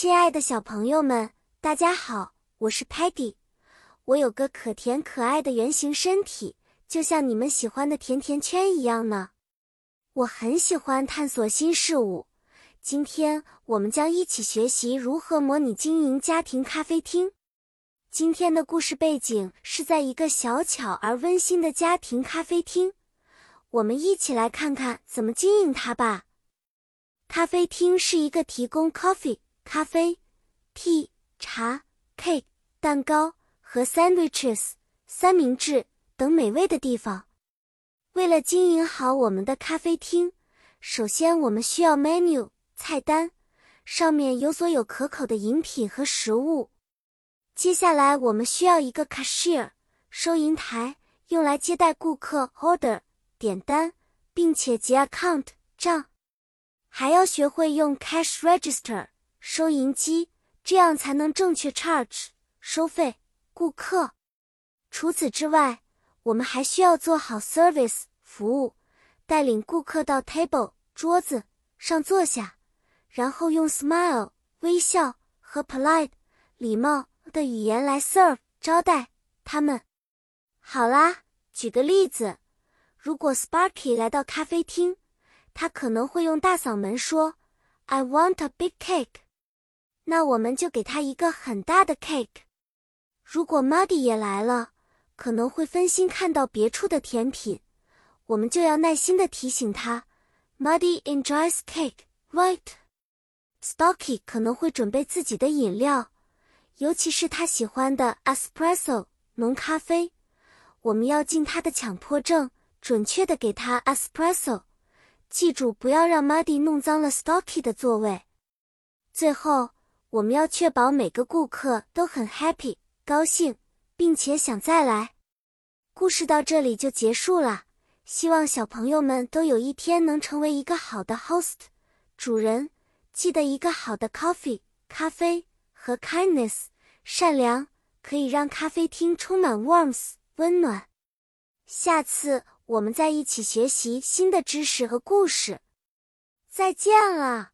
亲爱的小朋友们，大家好，我是 Patty。我有个可甜可爱的圆形身体，就像你们喜欢的甜甜圈一样呢。我很喜欢探索新事物。今天我们将一起学习如何模拟经营家庭咖啡厅。今天的故事背景是在一个小巧而温馨的家庭咖啡厅。我们一起来看看怎么经营它吧。咖啡厅是一个提供 coffee。咖啡、tea、茶、cake、蛋糕和 sandwiches 三明治等美味的地方。为了经营好我们的咖啡厅，首先我们需要 menu 菜单，上面有所有可口的饮品和食物。接下来我们需要一个 cashier 收银台，用来接待顾客 order 点单，并且结 account 账。还要学会用 cash register。收银机，这样才能正确 charge 收费顾客。除此之外，我们还需要做好 service 服务，带领顾客到 table 桌子上坐下，然后用 smile 微笑和 polite 礼貌的语言来 serve 招待他们。好啦，举个例子，如果 Sparky 来到咖啡厅，他可能会用大嗓门说：“I want a big cake。”那我们就给他一个很大的 cake。如果 Muddy 也来了，可能会分心看到别处的甜品，我们就要耐心的提醒他，Muddy enjoys cake, right? Stocky 可能会准备自己的饮料，尤其是他喜欢的 espresso 浓咖啡。我们要尽他的强迫症，准确的给他 espresso。记住，不要让 Muddy 弄脏了 Stocky 的座位。最后。我们要确保每个顾客都很 happy 高兴，并且想再来。故事到这里就结束了。希望小朋友们都有一天能成为一个好的 host 主人。记得一个好的 coffee 咖啡和 kindness 善良可以让咖啡厅充满 warmth 温暖。下次我们再一起学习新的知识和故事。再见了。